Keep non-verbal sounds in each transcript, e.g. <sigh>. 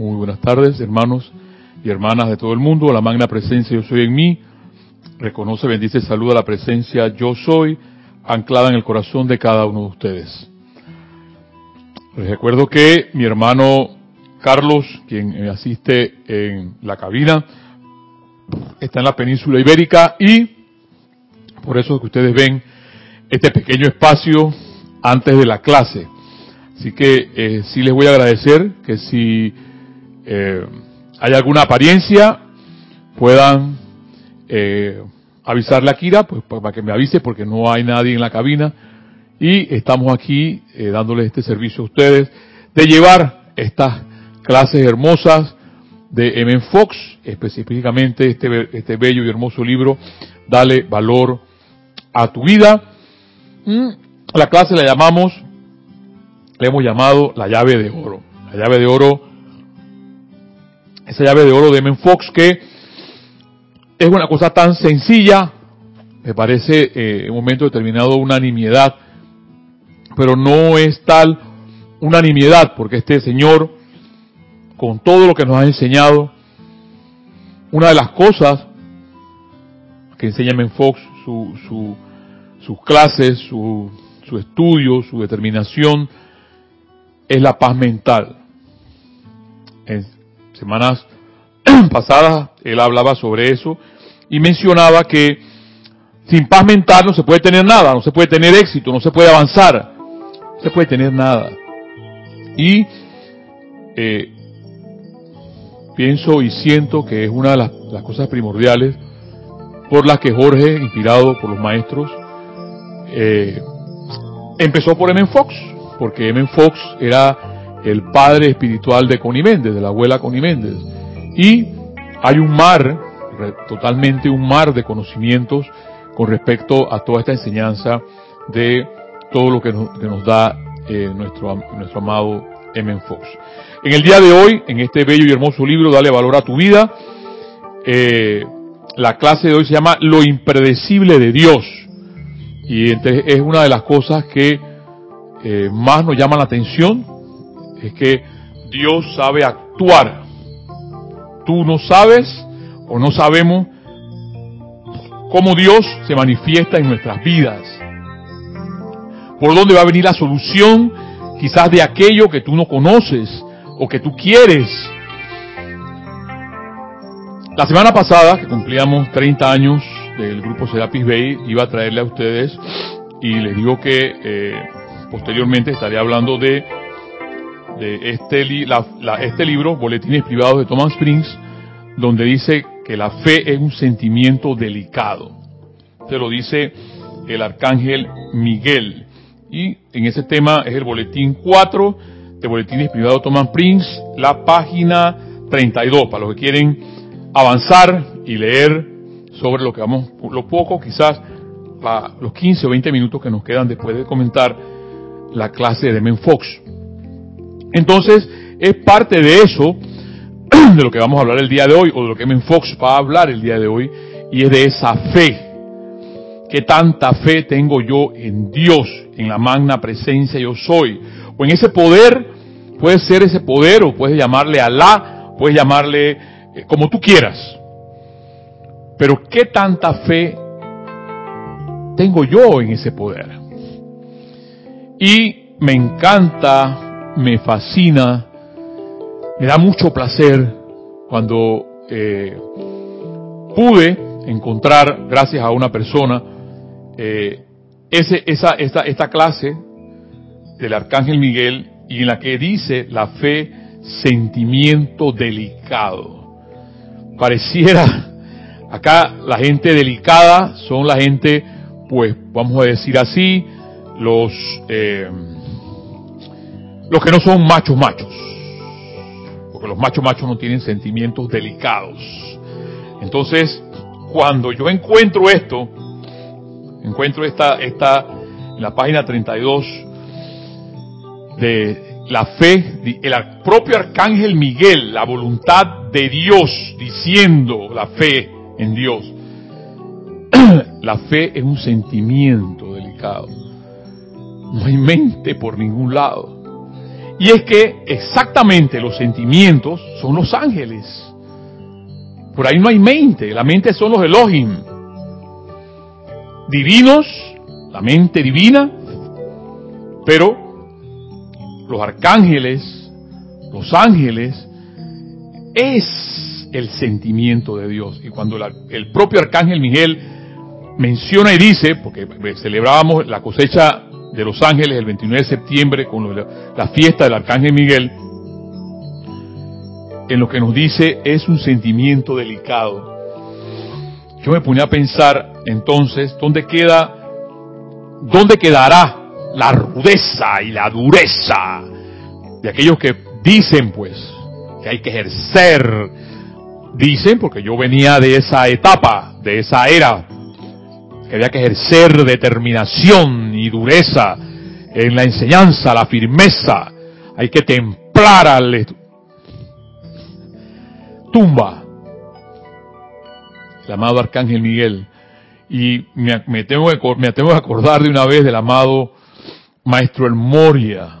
Muy buenas tardes, hermanos y hermanas de todo el mundo. La magna presencia yo soy en mí. Reconoce, bendice, saluda la presencia yo soy, anclada en el corazón de cada uno de ustedes. Les recuerdo que mi hermano Carlos, quien asiste en la cabina, está en la península ibérica y por eso que ustedes ven este pequeño espacio antes de la clase. Así que eh, sí les voy a agradecer que si eh, hay alguna apariencia puedan eh, avisarle a Kira, pues para que me avise porque no hay nadie en la cabina y estamos aquí eh, dándoles este servicio a ustedes de llevar estas clases hermosas de M. Fox, específicamente este, este bello y hermoso libro, Dale valor a tu vida. Mm, la clase la llamamos, le hemos llamado la llave de oro. La llave de oro, esa llave de oro de M. Fox que es una cosa tan sencilla, me parece eh, en un momento determinado una nimiedad, pero no es tal unanimidad, porque este Señor, con todo lo que nos ha enseñado, una de las cosas que enseña Menfox, su, su, sus clases, su, su estudio, su determinación, es la paz mental. En semanas <clears throat> pasadas él hablaba sobre eso y mencionaba que sin paz mental no se puede tener nada, no se puede tener éxito, no se puede avanzar, no se puede tener nada. Y eh, pienso y siento que es una de las, cosas primordiales por las que Jorge, inspirado por los maestros, eh, empezó por M. Fox, porque M. Fox era el padre espiritual de Connie Méndez, de la abuela Connie Méndez. Y hay un mar, totalmente un mar de conocimientos con respecto a toda esta enseñanza de todo lo que nos, da eh, nuestro, nuestro amado M. Fox. En el día de hoy, en este bello y hermoso libro, Dale valor a tu vida, eh, la clase de hoy se llama Lo impredecible de Dios. Y entonces es una de las cosas que eh, más nos llama la atención, es que Dios sabe actuar. Tú no sabes o no sabemos cómo Dios se manifiesta en nuestras vidas. Por dónde va a venir la solución quizás de aquello que tú no conoces o que tú quieres. La semana pasada, que cumplíamos 30 años del grupo Serapis Bay, iba a traerle a ustedes y les digo que eh, posteriormente estaré hablando de, de este, li, la, la, este libro, Boletines Privados de Thomas Springs, donde dice que la fe es un sentimiento delicado. Se lo dice el arcángel Miguel. Y en ese tema es el boletín 4 de Boletines Privados Thomas Springs, la página 32, para los que quieren avanzar y leer sobre lo que vamos, lo poco, quizás la, los 15 o 20 minutos que nos quedan después de comentar la clase de Men Fox. Entonces, es parte de eso, <clears throat> de lo que vamos a hablar el día de hoy, o de lo que Men Fox va a hablar el día de hoy, y es de esa fe. ¿Qué tanta fe tengo yo en Dios, en la magna presencia yo soy? O en ese poder, puede ser ese poder, o puedes llamarle Alá, puedes llamarle eh, como tú quieras. Pero ¿qué tanta fe tengo yo en ese poder? Y me encanta, me fascina, me da mucho placer cuando eh, pude encontrar, gracias a una persona, eh, ese, esa, esta, esta clase del Arcángel Miguel y en la que dice la fe sentimiento delicado. Pareciera, acá la gente delicada son la gente, pues vamos a decir así, los, eh, los que no son machos machos. Porque los machos machos no tienen sentimientos delicados. Entonces, cuando yo encuentro esto, encuentro esta, esta, en la página 32 de la fe, el propio arcángel Miguel, la voluntad de Dios, diciendo la fe en Dios. <clears throat> la fe es un sentimiento delicado. No hay mente por ningún lado. Y es que exactamente los sentimientos son los ángeles. Por ahí no hay mente, la mente son los Elohim. Divinos, la mente divina, pero los arcángeles, los ángeles, es el sentimiento de Dios. Y cuando el propio arcángel Miguel menciona y dice, porque celebrábamos la cosecha de los ángeles el 29 de septiembre con la fiesta del arcángel Miguel, en lo que nos dice es un sentimiento delicado. Yo me ponía a pensar entonces, ¿dónde queda, dónde quedará la rudeza y la dureza de aquellos que dicen pues que hay que ejercer, dicen, porque yo venía de esa etapa, de esa era, que había que ejercer determinación y dureza en la enseñanza, la firmeza, hay que templar al tumba. El amado Arcángel Miguel. Y me, tengo que, me tengo que acordar de una vez del amado Maestro El Moria,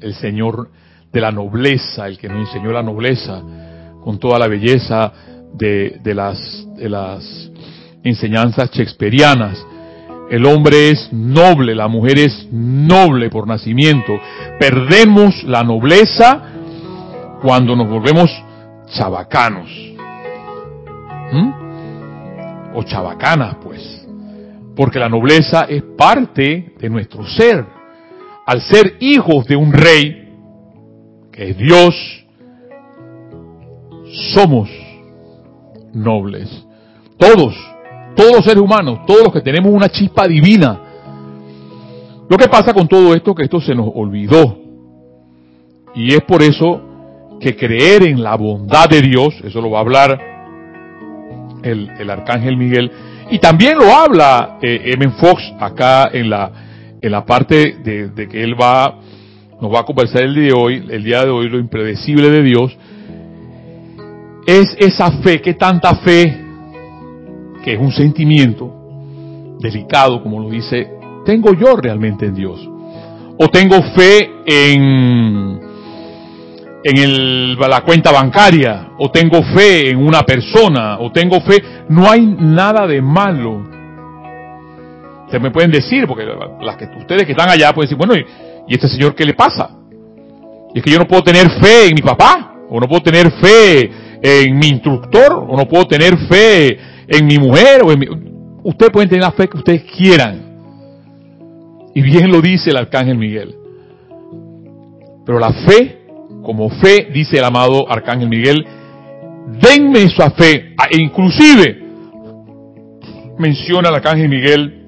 el Señor de la nobleza, el que nos enseñó la nobleza con toda la belleza de, de, las, de las enseñanzas shakespearianas. El hombre es noble, la mujer es noble por nacimiento. Perdemos la nobleza cuando nos volvemos chabacanos. ¿Mm? O chabacanas, pues. Porque la nobleza es parte de nuestro ser. Al ser hijos de un rey, que es Dios, somos nobles. Todos, todos los seres humanos, todos los que tenemos una chispa divina. Lo que pasa con todo esto, que esto se nos olvidó. Y es por eso que creer en la bondad de Dios, eso lo va a hablar el, arcángel Miguel, y también lo habla eh, Fox acá en la, en la parte de, de que él va nos va a conversar el día de hoy, el día de hoy, lo impredecible de Dios, es esa fe, que tanta fe, que es un sentimiento delicado, como lo dice, tengo yo realmente en Dios. O tengo fe en, en el, la cuenta bancaria, o tengo fe en una persona, o tengo fe, no hay nada de malo. Ustedes me pueden decir, porque las que ustedes que están allá pueden decir, bueno, ¿Y este señor qué le pasa? Y es que yo no puedo tener fe en mi papá, o no puedo tener fe en mi instructor, o no puedo tener fe en mi mujer, o en mi... Ustedes pueden tener la fe que ustedes quieran. Y bien lo dice el arcángel Miguel. Pero la fe, como fe, dice el amado arcángel Miguel, denme esa fe. E inclusive menciona el arcángel Miguel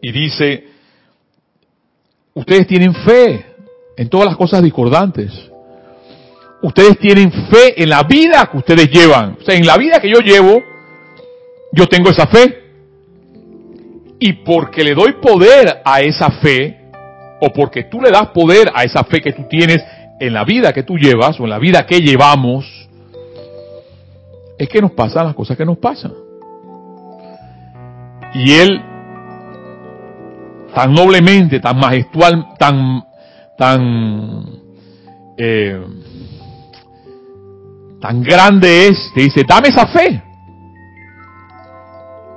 y dice, Ustedes tienen fe en todas las cosas discordantes. Ustedes tienen fe en la vida que ustedes llevan. O sea, en la vida que yo llevo, yo tengo esa fe. Y porque le doy poder a esa fe, o porque tú le das poder a esa fe que tú tienes en la vida que tú llevas, o en la vida que llevamos, es que nos pasan las cosas que nos pasan. Y él tan noblemente, tan majestual, tan, tan, eh, tan grande es, te dice, dame esa fe.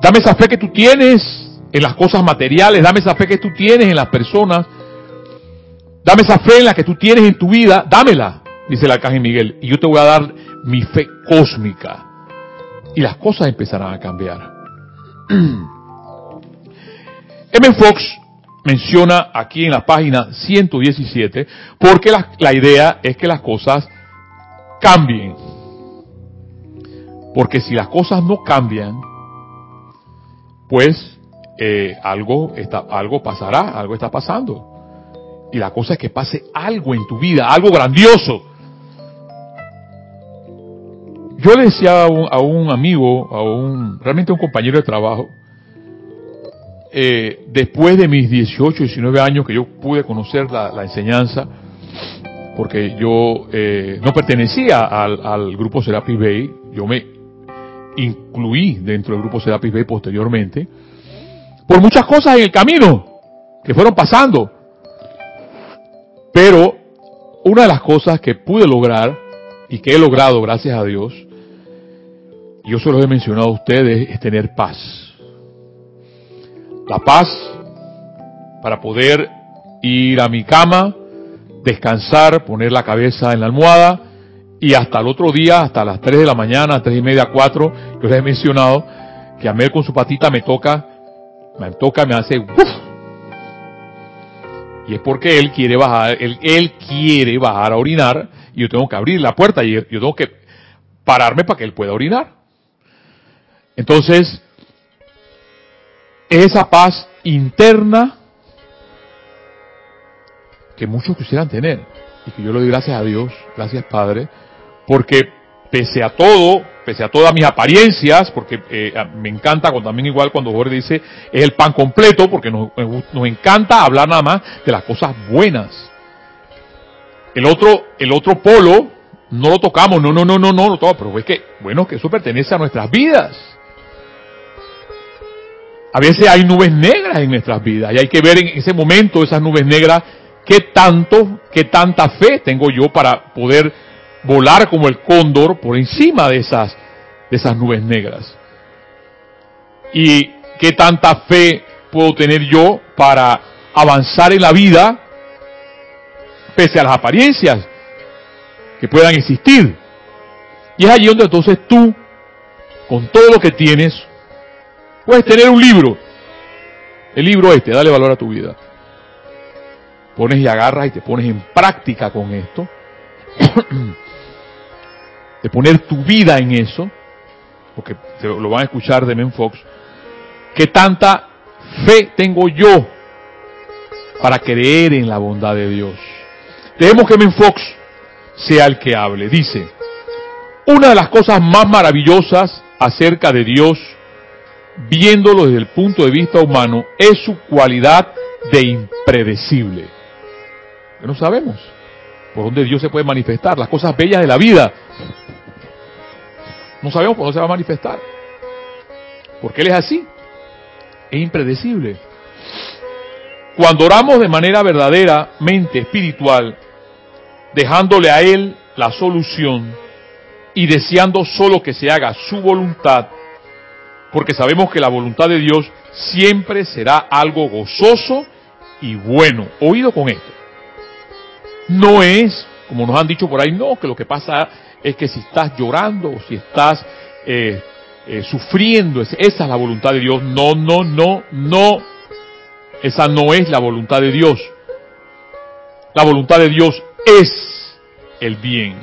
Dame esa fe que tú tienes en las cosas materiales, dame esa fe que tú tienes en las personas, dame esa fe en la que tú tienes en tu vida, dámela, dice el arcángel Miguel, y yo te voy a dar mi fe cósmica. Y las cosas empezarán a cambiar. <clears throat> M. Fox menciona aquí en la página 117, porque la, idea es que las cosas cambien. Porque si las cosas no cambian, pues eh, algo, está, algo pasará, algo está pasando. Y la cosa es que pase algo en tu vida, algo grandioso. Yo le decía a un, amigo, a un, realmente a un compañero de trabajo, eh, después de mis 18, 19 años que yo pude conocer la, enseñanza, porque yo eh, no pertenecía al, grupo Serapis Bay, yo me incluí dentro del grupo Serapis Bay posteriormente, por muchas cosas en el camino que fueron pasando. Pero una de las cosas que pude lograr y que he logrado gracias a Dios, yo se los he mencionado a ustedes, es tener paz. La paz para poder ir a mi cama, descansar, poner la cabeza en la almohada y hasta el otro día, hasta las 3 de la mañana, 3 y media, 4, yo les he mencionado que a Mel con su patita me toca, me toca, me hace Y es porque él quiere bajar, él, él quiere bajar a orinar y yo tengo que abrir la puerta y yo tengo que pararme para que él pueda orinar. Entonces, esa paz interna que muchos quisieran tener y que yo le doy gracias a Dios, gracias Padre, porque pese a todo, pese a todas mis apariencias, porque eh, me encanta cuando, también igual cuando Jorge dice es el pan completo, porque nos, encanta hablar nada más de las cosas buenas. El otro, el otro polo no lo tocamos, no, no, no, no, no lo tocamos, pero es que, bueno, que eso pertenece a nuestras vidas. A veces hay nubes negras en nuestras vidas y hay que ver en ese momento esas nubes negras qué tanto, qué tanta fe tengo yo para poder volar como el cóndor por encima de esas, de esas nubes negras. Y qué tanta fe puedo tener yo para avanzar en la vida pese a las apariencias que puedan existir. Y es allí donde entonces tú, con todo lo que tienes, puedes tener un libro. El libro este, dale valor a tu vida. Pones y agarras y te pones en práctica con esto. <clears throat> de poner tu vida en eso, porque lo van a escuchar de Men Fox, que tanta fe tengo yo para creer en la bondad de Dios. Dejemos que Men Fox sea el que hable. Dice, una de las cosas más maravillosas acerca de Dios, viéndolo desde el punto de vista humano, es su cualidad de impredecible. No sabemos por dónde Dios se puede manifestar, las cosas bellas de la vida no sabemos cuándo se va a manifestar. Porque Él es así. Es impredecible. Cuando oramos de manera verdaderamente espiritual, dejándole a Él la solución y deseando solo que se haga su voluntad, porque sabemos que la voluntad de Dios siempre será algo gozoso y bueno. Oído con esto. No es, como nos han dicho por ahí, no, que lo que pasa es que si estás llorando o si estás eh, eh, sufriendo, esa es la voluntad de Dios. No, no, no, no. Esa no es la voluntad de Dios. La voluntad de Dios es el bien.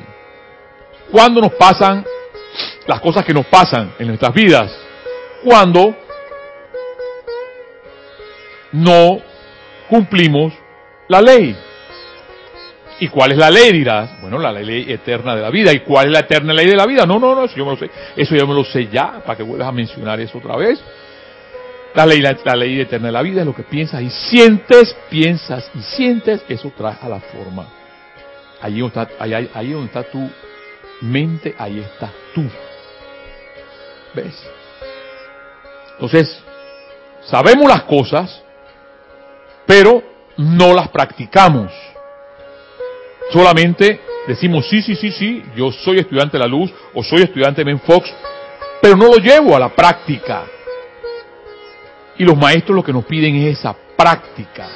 Cuando nos pasan las cosas que nos pasan en nuestras vidas? Cuando no cumplimos la ley. ¿Y cuál es la ley? Dirás, bueno, la ley eterna de la vida. ¿Y cuál es la eterna ley de la vida? No, no, no, eso yo me lo sé. Eso yo me lo sé ya, para que vuelvas a mencionar eso otra vez. La ley, la, ley eterna de la vida es lo que piensas y sientes, piensas y sientes, eso trae a la forma. Allí donde está, ahí, donde está tu mente, ahí estás tú. ¿Ves? Entonces, sabemos las cosas, pero no las practicamos. Solamente decimos, sí, sí, sí, sí, yo soy estudiante de la luz o soy estudiante de Fox, pero no lo llevo a la práctica. Y los maestros lo que nos piden es esa práctica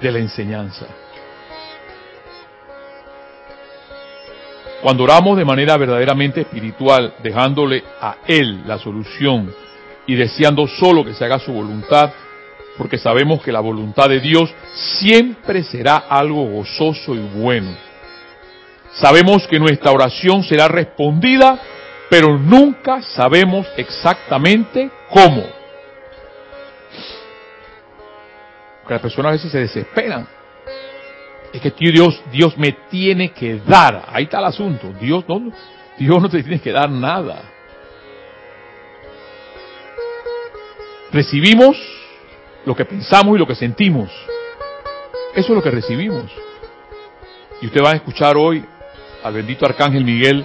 de la enseñanza. Cuando oramos de manera verdaderamente espiritual, dejándole a Él la solución y deseando solo que se haga su voluntad, porque sabemos que la voluntad de Dios siempre será algo gozoso y bueno. Sabemos que nuestra oración será respondida, pero nunca sabemos exactamente cómo. Porque las personas a veces se desesperan. Es que Dios, Dios me tiene que dar. Ahí está el asunto. Dios no, Dios no te tiene que dar nada. Recibimos lo que pensamos y lo que sentimos. Eso es lo que recibimos. Y usted va a escuchar hoy al bendito Arcángel Miguel,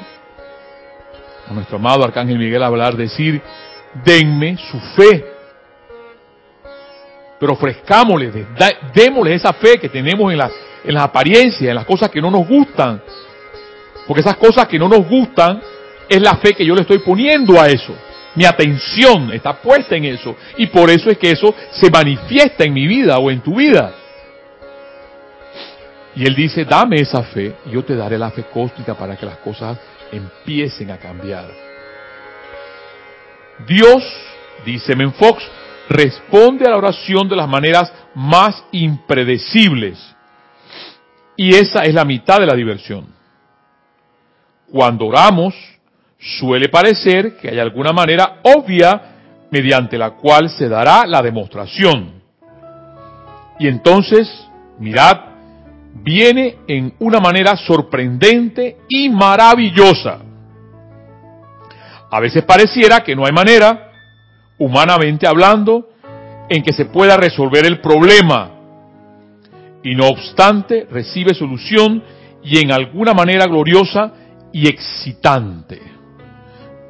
a nuestro amado Arcángel Miguel hablar, decir, denme su fe. pero ofrezcámosle, démosle esa fe que tenemos en las, en las apariencias, en las cosas que no nos gustan. Porque esas cosas que no nos gustan es la fe que yo le estoy poniendo a eso. Mi atención está puesta en eso. Y por eso es que eso se manifiesta en mi vida o en tu vida. Y él dice, dame esa fe y yo te daré la fe cósmica para que las cosas empiecen a cambiar. Dios, dice Menfox, responde a la oración de las maneras más impredecibles. Y esa es la mitad de la diversión. Cuando oramos, suele parecer que hay alguna manera obvia mediante la cual se dará la demostración. Y entonces, mirad, viene en una manera sorprendente y maravillosa. A veces pareciera que no hay manera, humanamente hablando, en que se pueda resolver el problema. Y no obstante, recibe solución y en alguna manera gloriosa y excitante.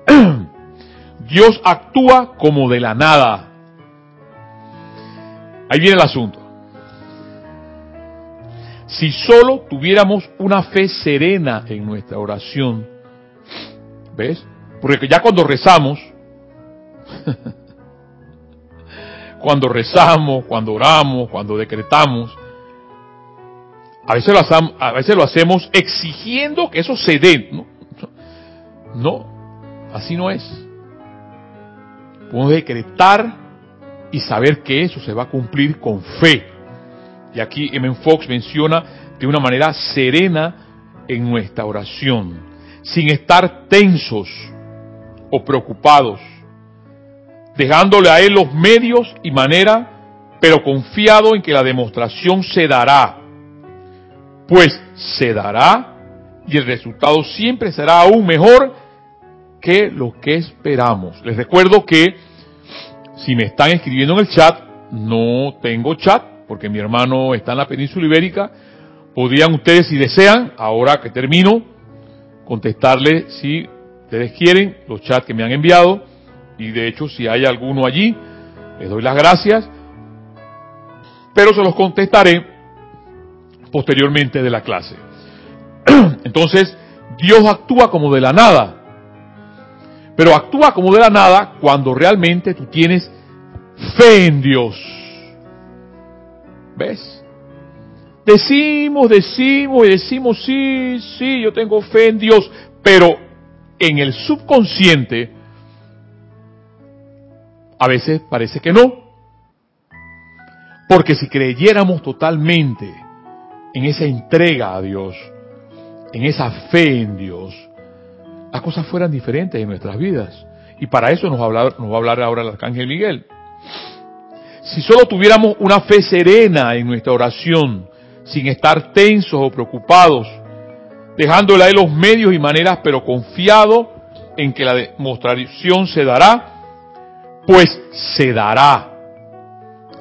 <clears throat> Dios actúa como de la nada. Ahí viene el asunto. Si solo tuviéramos una fe serena en nuestra oración, ¿ves? Porque ya cuando rezamos, <laughs> cuando rezamos, cuando oramos, cuando decretamos, a veces, lo, a veces lo hacemos exigiendo que eso se dé. No, no, así no es. Podemos decretar y saber que eso se va a cumplir con fe. Y aquí M. Fox menciona de una manera serena en nuestra oración, sin estar tensos o preocupados, dejándole a Él los medios y manera, pero confiado en que la demostración se dará, pues se dará y el resultado siempre será aún mejor que lo que esperamos. Les recuerdo que si me están escribiendo en el chat, no tengo chat, porque mi hermano está en la península ibérica, podrían ustedes, si desean, ahora que termino, contestarle si ustedes quieren los chats que me han enviado, y de hecho si hay alguno allí, les doy las gracias, pero se los contestaré posteriormente de la clase. <clears throat> Entonces, Dios actúa como de la nada, pero actúa como de la nada cuando realmente tú tienes fe en Dios. ¿Ves? Decimos, decimos y decimos, sí, sí, yo tengo fe en Dios, pero en el subconsciente a veces parece que no. Porque si creyéramos totalmente en esa entrega a Dios, en esa fe en Dios, las cosas fueran diferentes en nuestras vidas. Y para eso nos va a hablar, nos va a hablar ahora el Arcángel Miguel. Si solo tuviéramos una fe serena en nuestra oración, sin estar tensos o preocupados, dejándole a él los medios y maneras, pero confiado en que la demostración se dará, pues se dará.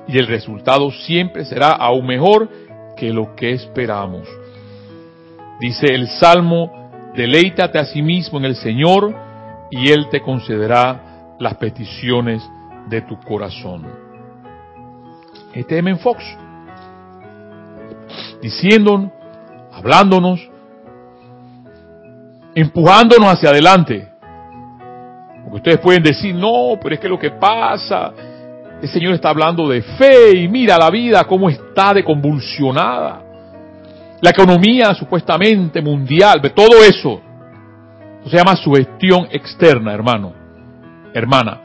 Y el resultado siempre será aún mejor que lo que esperamos. Dice el Salmo, deleítate a sí mismo en el Señor y Él te concederá las peticiones de tu corazón este M. Fox, diciéndonos, hablándonos, empujándonos hacia adelante. Porque ustedes pueden decir, no, pero es que lo que pasa, el Señor está hablando de fe y mira la vida cómo está de convulsionada. La economía supuestamente mundial, de todo eso. Eso se llama sugestión externa, hermano, hermana.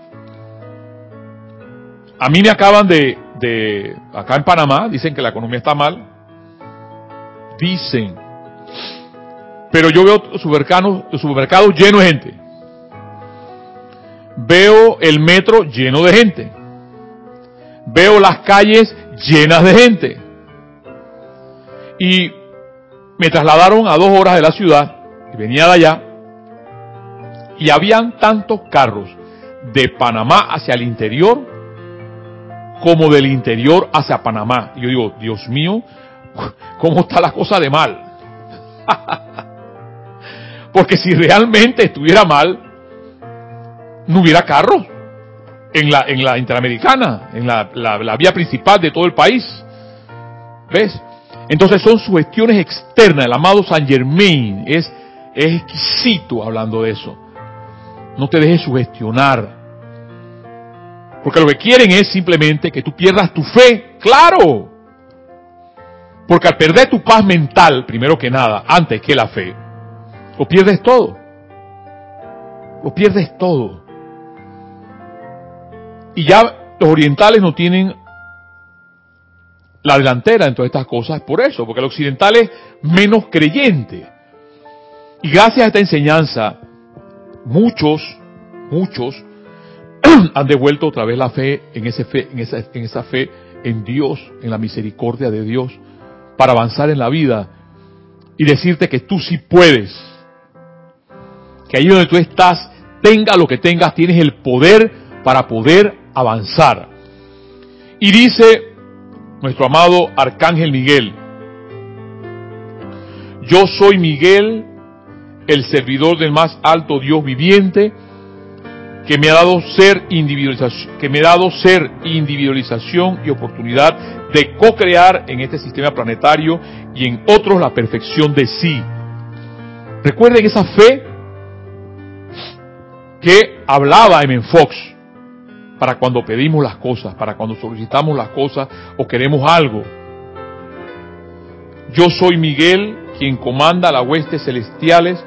A mí me acaban de, de acá en Panamá, dicen que la economía está mal. Dicen. Pero yo veo supermercados, supermercados llenos de gente. Veo el metro lleno de gente. Veo las calles llenas de gente. Y me trasladaron a dos horas de la ciudad, y venía de allá, y habían tantos carros de Panamá hacia el interior como del interior hacia Panamá. Y yo digo, Dios mío, ¿cómo está la cosa de mal? <laughs> Porque si realmente estuviera mal, no hubiera carros. en la, en la interamericana, en la, la, vía principal de todo el país. ¿Ves? Entonces son sugestiones externas. El amado Saint Germain es, es exquisito hablando de eso. No te dejes sugestionar. Porque lo que quieren es simplemente que tú pierdas tu fe. Claro. Porque al perder tu paz mental, primero que nada, antes que la fe, lo pierdes todo. Lo pierdes todo. Y ya los orientales no tienen la delantera en todas estas cosas por eso, porque el occidental es menos creyente. Y gracias a esta enseñanza, muchos, muchos <clears throat> han devuelto otra vez la fe en, ese fe, en, esa, en esa fe en Dios, en la misericordia de Dios, para avanzar en la vida y decirte que tú sí puedes. Que ahí donde tú estás, tenga lo que tengas, tienes el poder para poder avanzar. Y dice nuestro amado Arcángel Miguel, yo soy Miguel, el servidor del más alto Dios viviente, que me ha dado ser individualización, que me ha dado ser individualización y oportunidad de co-crear en este sistema planetario y en otros la perfección de sí. Recuerden esa fe que hablaba M. Fox para cuando pedimos las cosas, para cuando solicitamos las cosas o queremos algo. Yo soy Miguel, quien comanda las huestes celestiales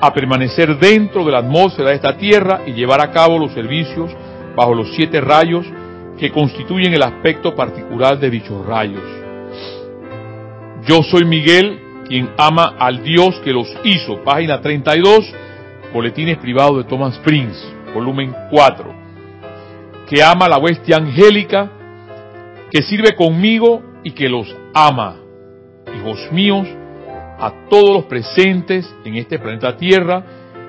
a permanecer dentro de la atmósfera de esta tierra y llevar a cabo los servicios bajo los siete rayos que constituyen el aspecto particular de dichos rayos. Yo soy Miguel, quien ama al Dios que los hizo. Página 32, Boletines Privados de Thomas Prince, volumen 4 que ama la hueste angélica, que sirve conmigo y que los ama. Hijos míos, a todos los presentes en este planeta Tierra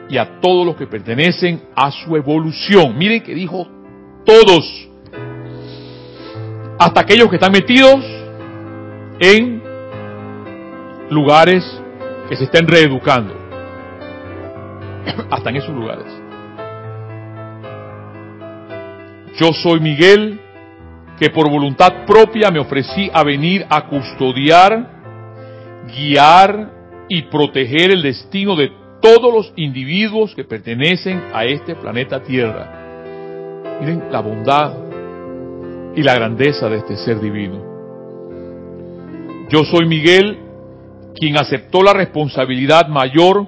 y a todos los que pertenecen a su evolución. Miren que dijo todos, hasta aquellos que están metidos en lugares que se estén reeducando, hasta en esos lugares. Yo soy Miguel, que por voluntad propia me ofrecí a venir a custodiar, guiar y proteger el destino de todos los individuos que pertenecen a este planeta Tierra. Miren la bondad y la grandeza de este ser divino. Yo soy Miguel, quien aceptó la responsabilidad mayor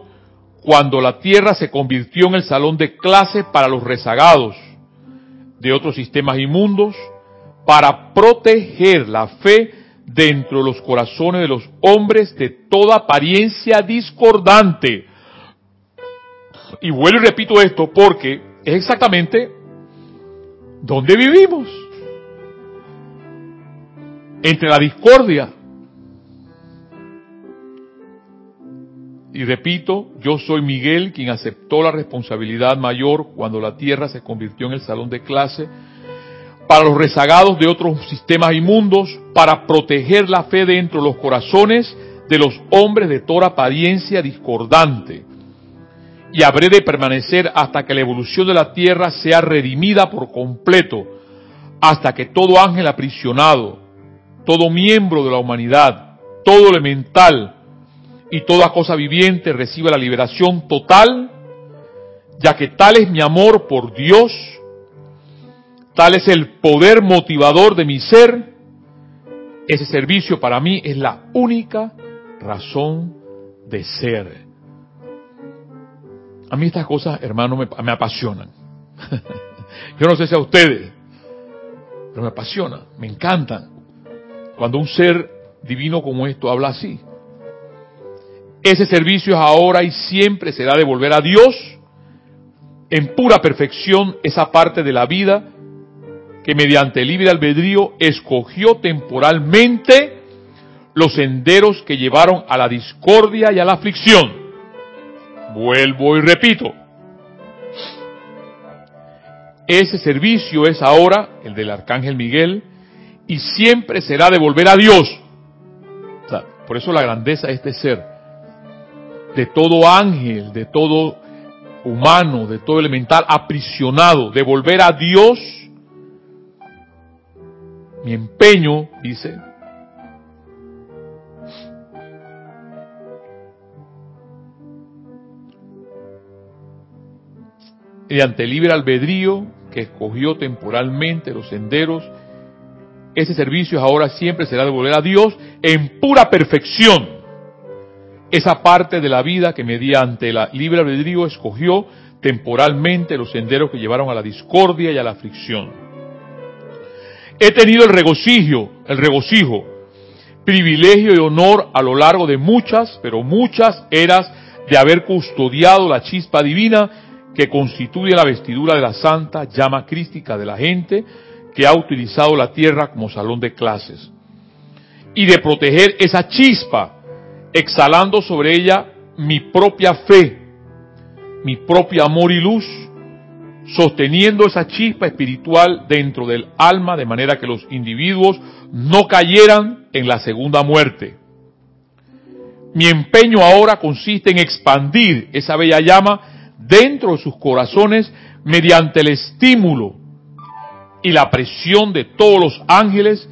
cuando la Tierra se convirtió en el salón de clase para los rezagados de otros sistemas inmundos para proteger la fe dentro de los corazones de los hombres de toda apariencia discordante. Y vuelvo y repito esto porque es exactamente donde vivimos. Entre la discordia Y repito, yo soy Miguel quien aceptó la responsabilidad mayor cuando la tierra se convirtió en el salón de clase para los rezagados de otros sistemas inmundos, para proteger la fe dentro de los corazones de los hombres de toda apariencia discordante. Y habré de permanecer hasta que la evolución de la tierra sea redimida por completo, hasta que todo ángel aprisionado, todo miembro de la humanidad, todo elemental, y toda cosa viviente reciba la liberación total, ya que tal es mi amor por Dios, tal es el poder motivador de mi ser, ese servicio para mí es la única razón de ser. A mí estas cosas, hermano, me, me apasionan. <laughs> Yo no sé si a ustedes, pero me apasiona, me encantan. Cuando un ser divino como esto habla así. Ese servicio es ahora y siempre será de volver a Dios en pura perfección esa parte de la vida que mediante el libre albedrío escogió temporalmente los senderos que llevaron a la discordia y a la aflicción. Vuelvo y repito. Ese servicio es ahora el del Arcángel Miguel y siempre será de volver a Dios. por eso la grandeza de este ser de todo ángel, de todo humano, de todo elemental, aprisionado, de volver a Dios, mi empeño, dice, mediante libre albedrío que escogió temporalmente los senderos, ese servicio ahora siempre será de volver a Dios en pura perfección. Esa parte de la vida que mediante la libre albedrío escogió temporalmente los senderos que llevaron a la discordia y a la aflicción. He tenido el regocijo, el regocijo, privilegio y honor a lo largo de muchas, pero muchas eras de haber custodiado la chispa divina que constituye la vestidura de la santa llama crística de la gente que ha utilizado la tierra como salón de clases. Y de proteger esa chispa, exhalando sobre ella mi propia fe, mi propio amor y luz, sosteniendo esa chispa espiritual dentro del alma de manera que los individuos no cayeran en la segunda muerte. Mi empeño ahora consiste en expandir esa bella llama dentro de sus corazones mediante el estímulo y la presión de todos los ángeles,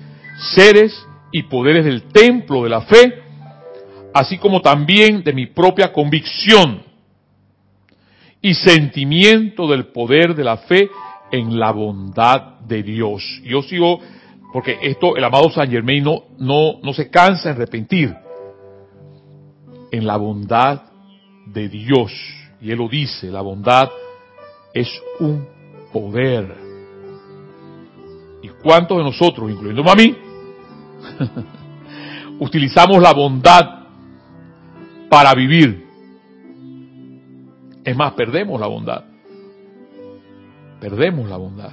seres y poderes del templo de la fe, así como también de mi propia convicción y sentimiento del poder de la fe en la bondad de Dios. Yo sigo, porque esto el amado San Germain no, no, no se cansa en repetir, en la bondad de Dios. Y él lo dice, la bondad es un poder. ¿Y cuántos de nosotros, incluyendo a mí, <laughs> utilizamos la bondad para vivir? Es más, perdemos la bondad. Perdemos la bondad.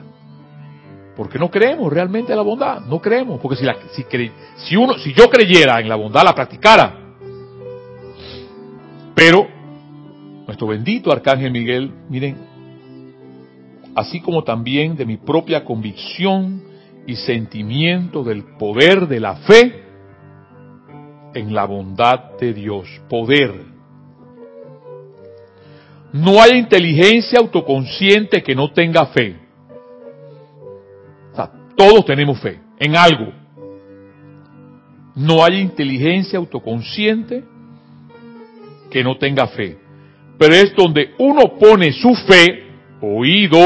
Porque no creemos realmente en la bondad. No creemos. Porque si, si, uno, si yo creyera en la bondad, la practicara. Pero nuestro bendito Arcángel Miguel, miren, así como también de mi propia convicción y sentimiento del poder de la fe en la bondad de Dios. Poder. No hay inteligencia autoconsciente que no tenga fe. Todos tenemos fe en algo. No hay inteligencia autoconsciente que no tenga fe pero es donde uno pone su fe, oído,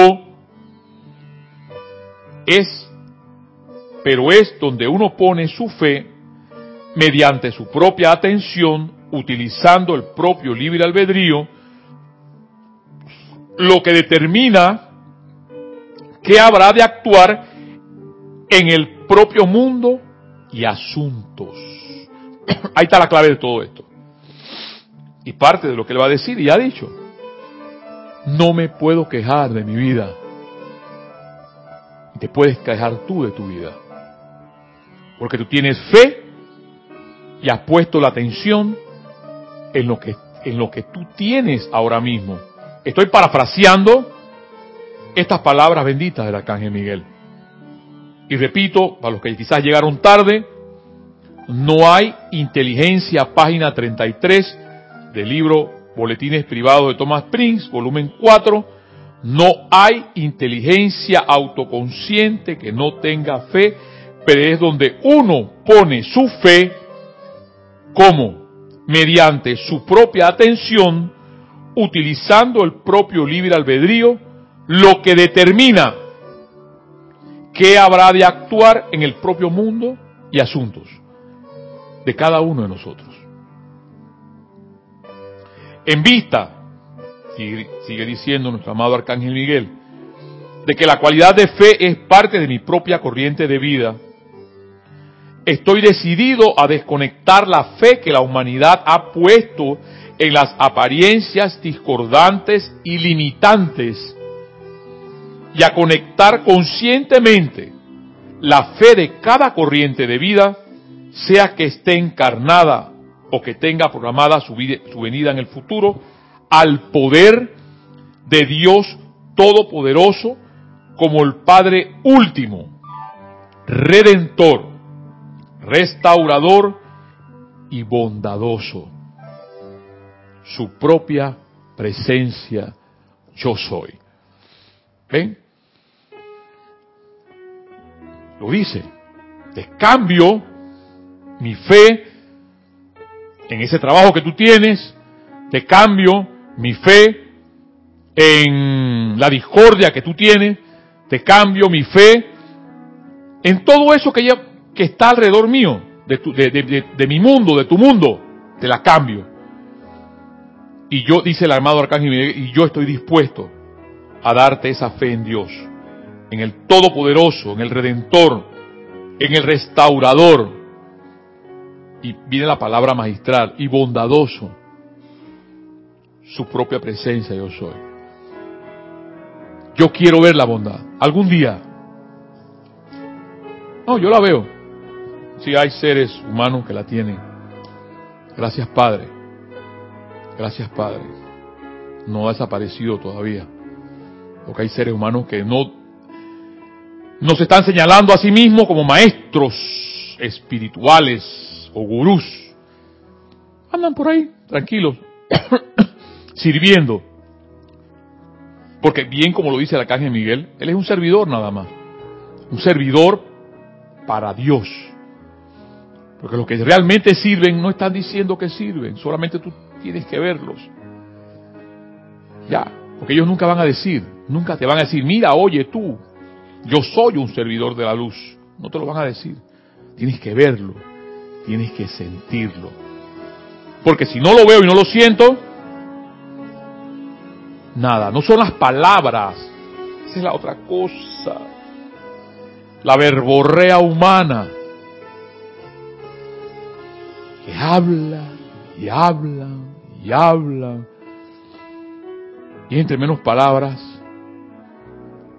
es, pero es donde uno pone su fe mediante su propia atención, utilizando el propio libre albedrío, lo que determina que habrá de actuar en el propio mundo y asuntos. <clears throat> Ahí está la clave de todo esto. Y parte de lo que él va a decir, y ha dicho, no me puedo quejar de mi vida. Te puedes quejar tú de tu vida. Porque tú tienes fe y has puesto la atención en lo que, en lo que tú tienes ahora mismo. Estoy parafraseando estas palabras benditas del arcángel Miguel. Y repito, para los que quizás llegaron tarde, no hay inteligencia, página 33, del libro Boletines Privados de Thomas Prince, volumen 4, no hay inteligencia autoconsciente que no tenga fe, pero es donde uno pone su fe como mediante su propia atención, utilizando el propio libre albedrío, lo que determina qué habrá de actuar en el propio mundo y asuntos de cada uno de nosotros. En vista, sigue, diciendo nuestro amado Arcángel Miguel, de que la cualidad de fe es parte de mi propia corriente de vida, estoy decidido a desconectar la fe que la humanidad ha puesto en las apariencias discordantes y limitantes y a conectar conscientemente la fe de cada corriente de vida, sea que esté encarnada o que tenga programada su, venida en el futuro, al poder de Dios Todopoderoso como el Padre último, redentor, restaurador y bondadoso. Su propia presencia yo soy. ¿Ven? Lo dice. Te cambio mi fe en ese trabajo que tú tienes, te cambio mi fe en la discordia que tú tienes, te cambio mi fe en todo eso que, ya, que está alrededor mío, de, de, de, mi mundo, de tu mundo, te la cambio. Y yo, dice el armado Arcángel y yo estoy dispuesto a darte esa fe en Dios, en el Todopoderoso, en el Redentor, en el Restaurador. Y viene la palabra magistral, y bondadoso, su propia presencia yo soy. Yo quiero ver la bondad. Algún día. No, yo la veo. Si hay seres humanos que la tienen. Gracias Padre. Gracias Padre. No ha desaparecido todavía. Porque hay seres humanos que no nos están señalando a sí mismos como maestros espirituales o gurús. Andan por ahí, tranquilos, <coughs> sirviendo. Porque bien como lo dice el arcángel Miguel, él es un servidor nada más. Un servidor para Dios. Porque los que realmente sirven no están diciendo que sirven, solamente tú tienes que verlos. Ya, porque ellos nunca van a decir, nunca te van a decir, mira, oye tú, yo soy un servidor de la luz. No te lo van a decir. Tienes que verlo, tienes que sentirlo. Porque si no lo veo y no lo siento, nada, no son las palabras, esa es la otra cosa. La verborrea humana que habla y habla y habla y entre menos palabras.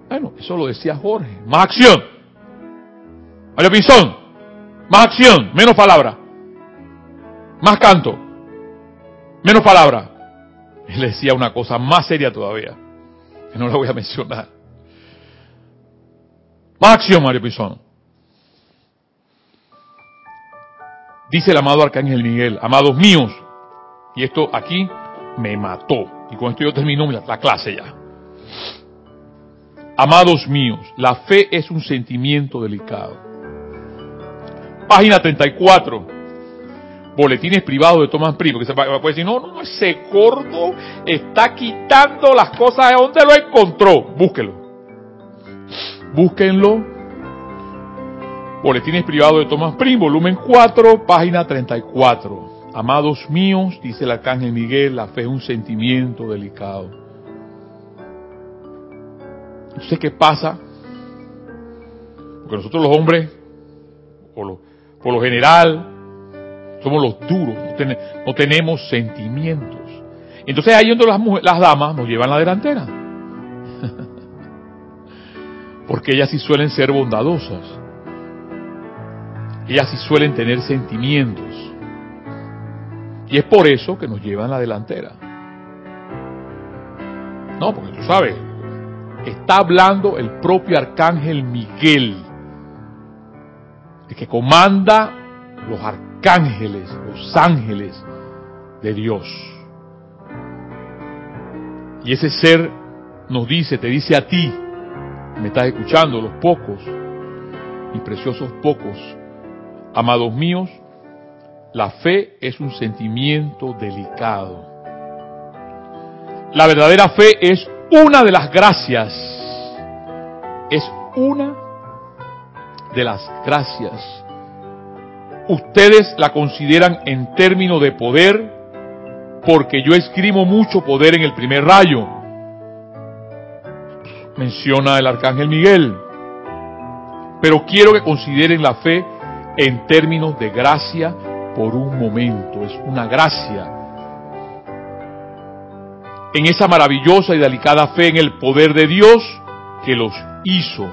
Bueno, eso lo decía Jorge. Más acción. Mario Pinzón. Más acción, menos palabra. Más canto. Menos palabra. Él decía una cosa más seria todavía, que no la voy a mencionar. Más acción, Mario Pizón. Dice el amado Arcángel Miguel, amados míos, y esto aquí me mató. Y con esto yo termino la clase ya. Amados míos, la fe es un sentimiento delicado. Página 34 boletines privados de Tomás Primo, que se puede decir, no, no, ese gordo está quitando las cosas de donde lo encontró. Búsquelo. Búsquenlo. Boletines privados de Tomás Primo, volumen 4, página 34. Amados míos, dice el arcángel Miguel, la fe es un sentimiento delicado. No sé qué pasa, porque nosotros los hombres, por por lo general, somos los duros, no, tenemos sentimientos. Entonces ahí donde las, las damas nos llevan la delantera. <laughs> Porque ellas sí suelen ser bondadosas. Ellas sí suelen tener sentimientos. Y es por eso que nos llevan la delantera. No, porque tú sabes, está hablando el propio arcángel Miguel, el que comanda los arcángeles ángeles, los ángeles de Dios. Y ese ser nos dice, te dice a ti, me estás escuchando, los pocos, mis preciosos pocos, amados míos, la fe es un sentimiento delicado. La verdadera fe es una de las gracias, es una de las gracias ustedes la consideran en términos de poder, porque yo escribo mucho poder en el primer rayo. Menciona el arcángel Miguel. Pero quiero que consideren la fe en términos de gracia por un momento. Es una gracia. En esa maravillosa y delicada fe en el poder de Dios que los hizo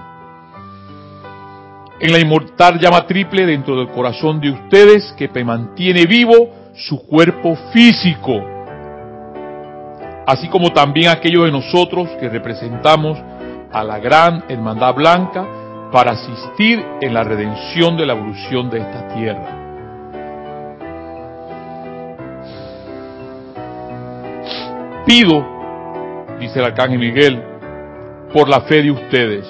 en la inmortal llama triple dentro del corazón de ustedes que mantiene vivo su cuerpo físico, así como también aquellos de nosotros que representamos a la gran hermandad blanca para asistir en la redención de la evolución de esta tierra. Pido dice el arcángel Miguel, por la fe de ustedes,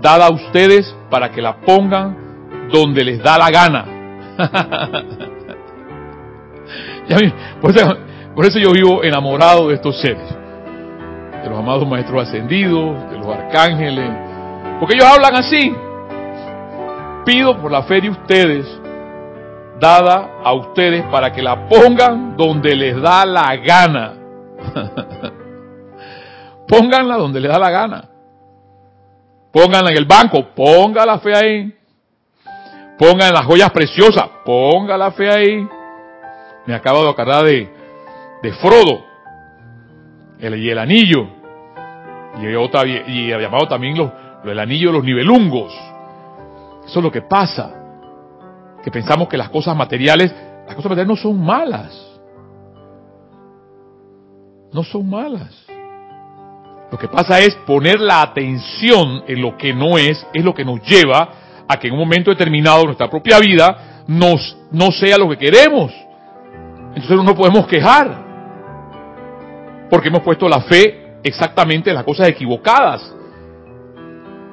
dada a ustedes para que la pongan donde les da la gana. <laughs> por, eso, por eso yo vivo enamorado de estos seres, de los amados maestros ascendidos, de los arcángeles, porque ellos hablan así. Pido por la fe de ustedes, dada a ustedes para que la pongan donde les da la gana. <laughs> Pónganla donde les da la gana. Pónganla en el banco, ponga la fe ahí. Pongan las joyas preciosas, ponga la fe ahí. Me acabo de acordar de, de Frodo, el, y el anillo. Y, otra, llamado también los, el anillo de los nivelungos. Eso es lo que pasa. Que pensamos que las cosas materiales, las cosas materiales no son malas. No son malas. Lo que pasa es poner la atención en lo que no es, es lo que nos lleva a que en un momento determinado de nuestra propia vida nos, no sea lo que queremos. Entonces no nos podemos quejar. Porque hemos puesto la fe exactamente en las cosas equivocadas.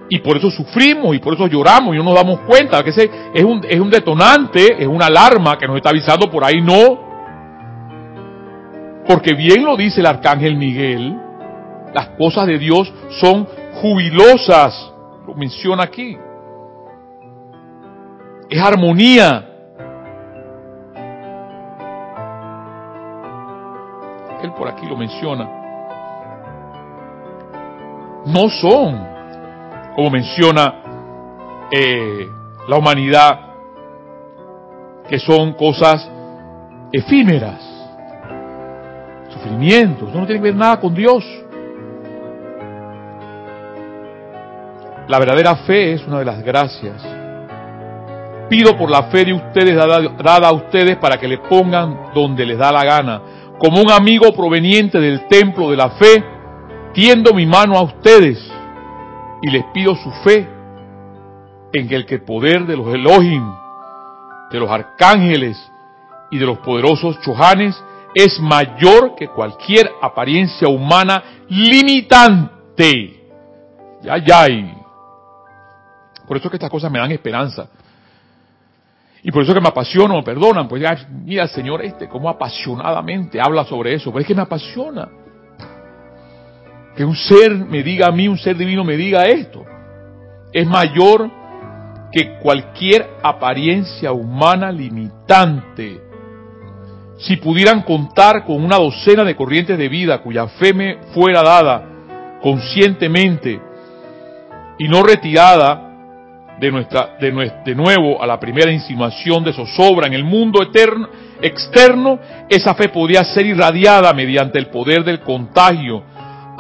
Y por eso sufrimos y por eso lloramos y no nos damos cuenta que ese es un, es un detonante, es una alarma que nos está avisando por ahí no. Porque bien lo dice el arcángel Miguel, las cosas de Dios son jubilosas, lo menciona aquí. Es armonía. Él por aquí lo menciona. No son como menciona eh, la humanidad, que son cosas efímeras, sufrimientos, no tiene que ver nada con Dios. La verdadera fe es una de las gracias. Pido por la fe de ustedes dada, a ustedes para que le pongan donde les da la gana. Como un amigo proveniente del templo de la fe, tiendo mi mano a ustedes y les pido su fe en que el poder de los Elohim, de los arcángeles y de los poderosos chohanes es mayor que cualquier apariencia humana limitante. Ya, ya. Por eso es que estas cosas me dan esperanza. Y por eso que me apasiono, me perdonan. Pues ya, mira, Señor, este, cómo apasionadamente habla sobre eso. Pero es que me apasiona que un ser me diga a mí, un ser divino me diga esto, es mayor que cualquier apariencia humana limitante. Si pudieran contar con una docena de corrientes de vida cuya fe me fuera dada conscientemente y no retirada de, nuestra, de, de nuevo a la primera insinuación de zozobra en el mundo eterno, externo, esa fe podría ser irradiada mediante el poder del contagio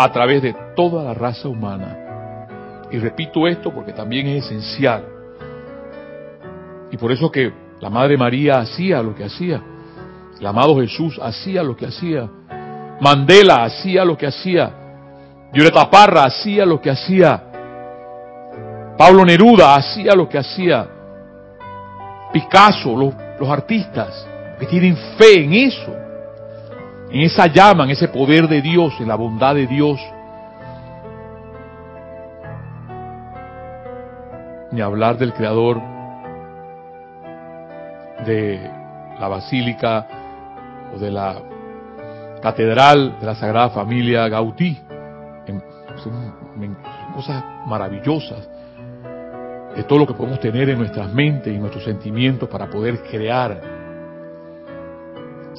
a través de toda la raza humana. Y repito esto porque también es esencial. Y por eso que la Madre María hacía lo que hacía. El amado Jesús hacía lo que hacía. Mandela hacía lo que hacía. Violeta Parra hacía lo que hacía. Pablo Neruda hacía lo que hacía. Picasso, los, los artistas que tienen fe en eso en esa llama, en ese poder de Dios, en la bondad de Dios. Ni hablar del creador de la basílica o de la catedral de la Sagrada Familia Gaudí. Son cosas maravillosas de todo lo que podemos tener en nuestras mentes y nuestros sentimientos para poder crear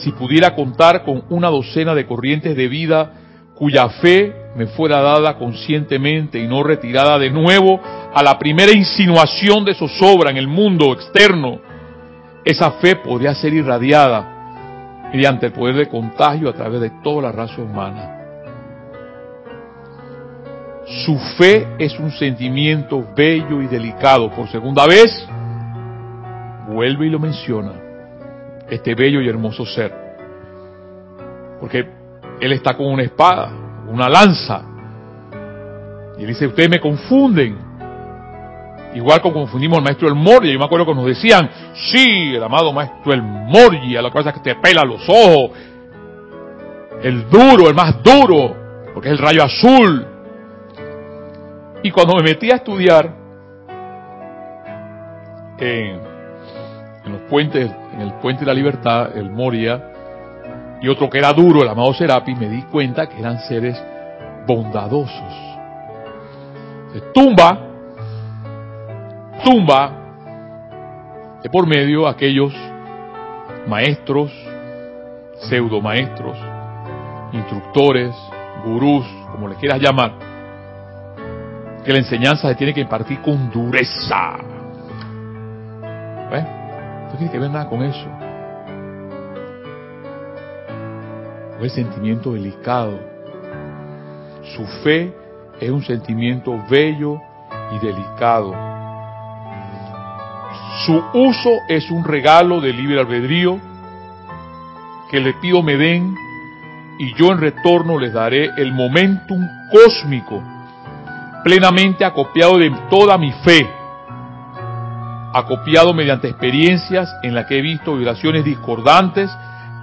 si pudiera contar con una docena de corrientes de vida cuya fe me fuera dada conscientemente y no retirada de nuevo a la primera insinuación de zozobra en el mundo externo, esa fe podría ser irradiada mediante el poder de contagio a través de toda la raza humana. Su fe es un sentimiento bello y delicado. Por segunda vez, vuelve y lo menciona este bello y hermoso ser. Porque él está con una espada, una lanza. Y él dice, ustedes me confunden. Igual como confundimos al maestro El Morgi. Yo me acuerdo que nos decían, sí, el amado maestro El Morgi, a la cabeza que te pela los ojos. el duro, el más duro, porque es el rayo azul. Y cuando me metí a estudiar en, los puentes, en el puente de la libertad, el Moria, y otro que era duro, el amado Serapi, me di cuenta que eran seres bondadosos. tumba, tumba, de por medio aquellos maestros, pseudo maestros, instructores, gurús, como les quieras llamar, que la enseñanza se tiene que impartir con dureza. ¿Ves? No tiene que ver nada con eso. Con el sentimiento delicado. Su fe es un sentimiento bello y delicado. Su uso es un regalo de libre albedrío que le pido me den y yo en retorno les daré el momentum cósmico, plenamente acopiado de toda mi fe, acopiado mediante experiencias en las que he visto vibraciones discordantes,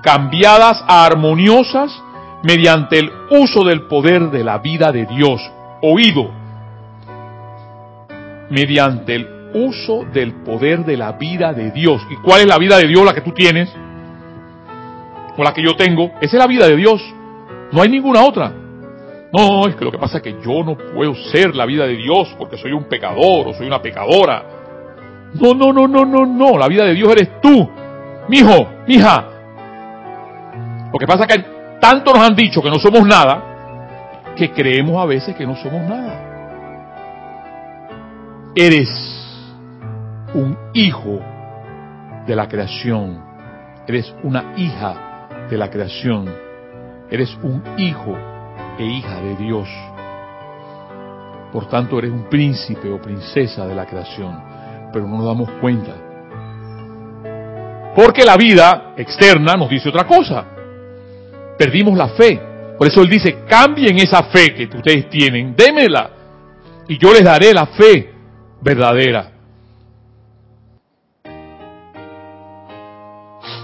cambiadas a armoniosas mediante el uso del poder de la vida de Dios, oído, mediante el uso del poder de la vida de Dios. ¿Y cuál es la vida de Dios la que tú tienes? con la que yo tengo, esa es la vida de Dios. No hay ninguna otra. No, es que lo que pasa es que yo no puedo ser la vida de Dios porque soy un pecador o soy una pecadora. No, no, no, no, no, no. La vida de Dios eres tú, mi hijo, mi hija. Lo que pasa es que tanto nos han dicho que no somos nada que creemos a veces que no somos nada. Eres un hijo de la creación. Eres una hija de la creación. Eres un hijo e hija de Dios. Por tanto, eres un príncipe o princesa de la creación, pero no nos damos cuenta. Porque la vida externa nos dice otra cosa. Perdimos la fe. Por eso Él dice, cambien esa fe que ustedes tienen, démela. Y yo les daré la fe verdadera.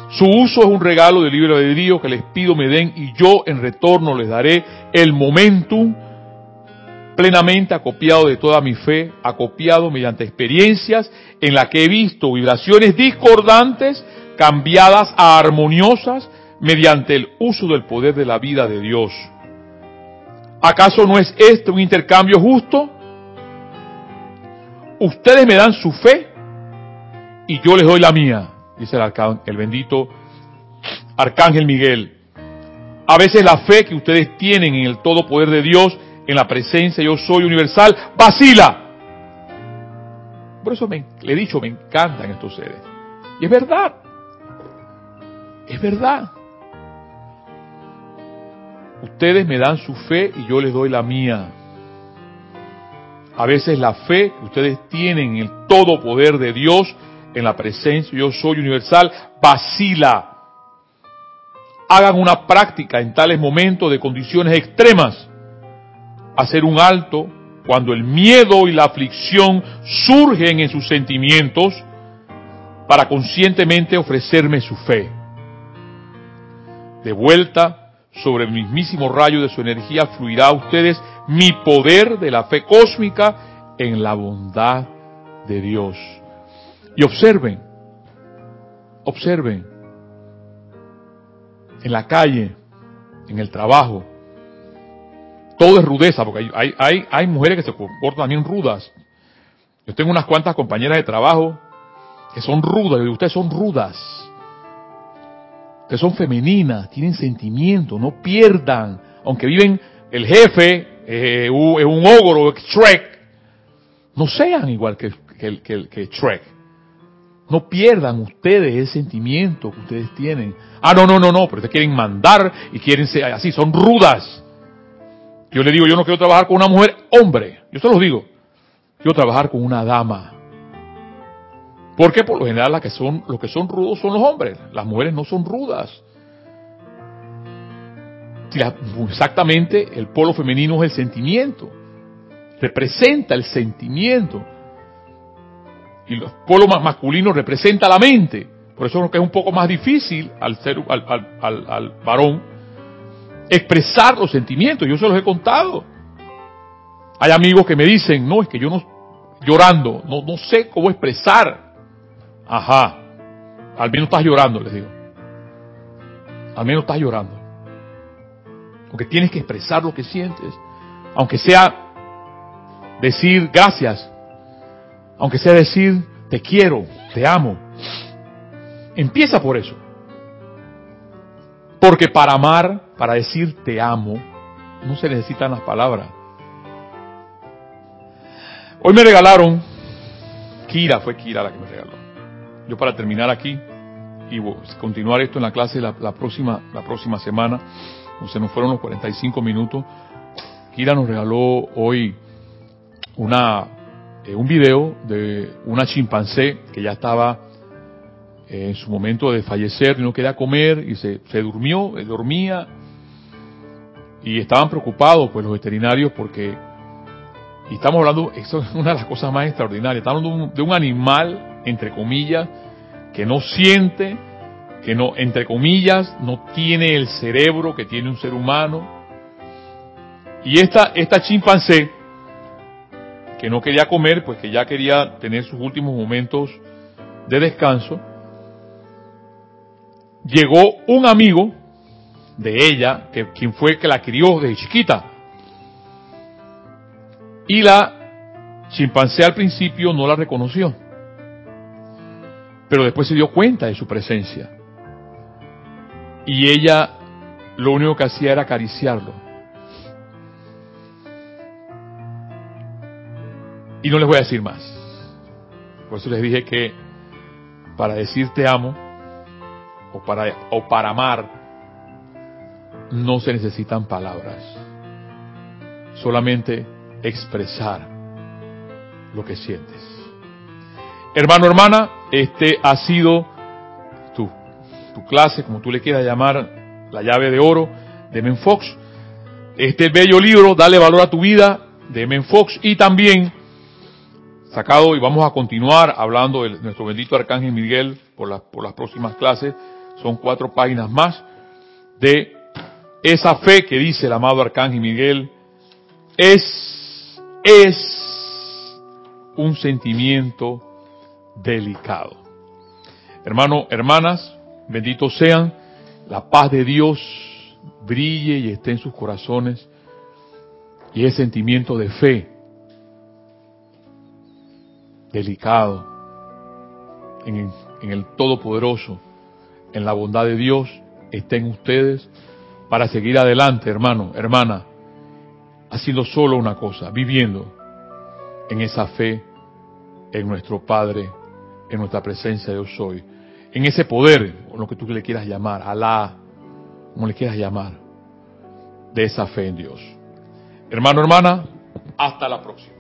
Su uso es un regalo de libre albedrío que les pido me den y yo en retorno les daré el momentum plenamente acopiado de toda mi fe, acopiado mediante experiencias en la que he visto vibraciones discordantes cambiadas a armoniosas mediante el uso del poder de la vida de Dios. ¿Acaso no es este un intercambio justo? Ustedes me dan su fe y yo les doy la mía dice el, el bendito Arcángel Miguel. A veces la fe que ustedes tienen en el todo poder de Dios, en la presencia yo soy universal, vacila. Por eso le he dicho, me encantan estos seres. Y es verdad. Es verdad. Ustedes me dan su fe y yo les doy la mía. A veces la fe que ustedes tienen en el todo poder de Dios, en la presencia yo soy universal, vacila. Hagan una práctica en tales momentos de condiciones extremas. Hacer un alto cuando el miedo y la aflicción surgen en sus sentimientos para conscientemente ofrecerme su fe. De vuelta sobre el mismísimo rayo de su energía fluirá a ustedes mi poder de la fe cósmica en la bondad de Dios. Y observen, observen, en la calle, en el trabajo, todo es rudeza, porque hay, hay, hay mujeres que se comportan también rudas. Yo tengo unas cuantas compañeras de trabajo que son rudas, y ustedes son rudas, que son femeninas, tienen sentimiento, no pierdan, aunque viven el jefe, eh, es un ogro, Shrek, no sean igual que, que, que, que Shrek. No pierdan ustedes ese sentimiento que ustedes tienen. Ah, no, no, no, no, pero ustedes quieren mandar y quieren ser así, son rudas. Yo le digo, yo no quiero trabajar con una mujer hombre, yo se los digo. Quiero trabajar con una dama. Porque por lo general las que son, los que son rudos son los hombres. Las mujeres no son rudas. Exactamente, el polo femenino es el sentimiento. Representa el sentimiento y los polos más masculinos representa la mente. Por eso es un poco más difícil al, ser, al, al, al, varón expresar los sentimientos. Yo se los he contado. Hay amigos que me dicen, no, es que yo no, llorando, no, no sé cómo expresar. Ajá, al menos estás llorando, les digo. Al menos estás llorando. Porque tienes que expresar lo que sientes. Aunque sea decir gracias. Aunque sea decir te quiero, te amo. Empieza por eso. Porque para amar, para decir te amo, no se necesitan las palabras. Hoy me regalaron, Kira, fue Kira la que me regaló. Yo para terminar aquí y continuar esto en la clase la, próxima, la próxima semana, se nos fueron los 45 minutos, Kira nos regaló hoy una, eh, un video de una chimpancé que ya estaba en su momento de fallecer, no quería comer y se, se durmió, eh, dormía y estaban preocupados pues los veterinarios porque y estamos hablando, eso es una de las cosas más extraordinarias, estamos hablando de un, de un animal, entre comillas, que no siente, que no, entre comillas, no tiene el cerebro que tiene un ser humano. Y esta, esta chimpancé, que no quería comer, pues que ya quería tener sus últimos momentos de descanso, llegó un amigo de ella, que, quien fue que la crió desde chiquita. Y la chimpancé al principio no la reconoció, pero después se dio cuenta de su presencia. Y ella lo único que hacía era acariciarlo. Y no les voy a decir más. Por eso les dije que para decir te amo, o para, o para amar, no se necesitan palabras. Solamente expresar lo que sientes. Hermano, hermana, este ha sido tu, tu clase, como tú le quieras llamar, la llave de oro de Menfox. Este bello libro, Dale valor a tu vida, de Menfox, y también sacado, y vamos a continuar hablando de nuestro bendito Arcángel Miguel por, por las próximas clases, son cuatro páginas más de esa fe que dice el amado Arcángel Miguel, es, es un sentimiento delicado. Hermano, hermanas, benditos sean, la paz de Dios brille y esté en sus corazones. Y ese sentimiento de fe delicado en, en el Todopoderoso en la bondad de Dios estén ustedes para seguir adelante, hermano, hermana, haciendo solo una cosa, viviendo en esa fe en nuestro Padre, en nuestra presencia yo soy, en ese poder, o lo que tú le quieras llamar, Alá, como le quieras llamar, de esa fe en Dios. Hermano, hermana, hasta la próxima.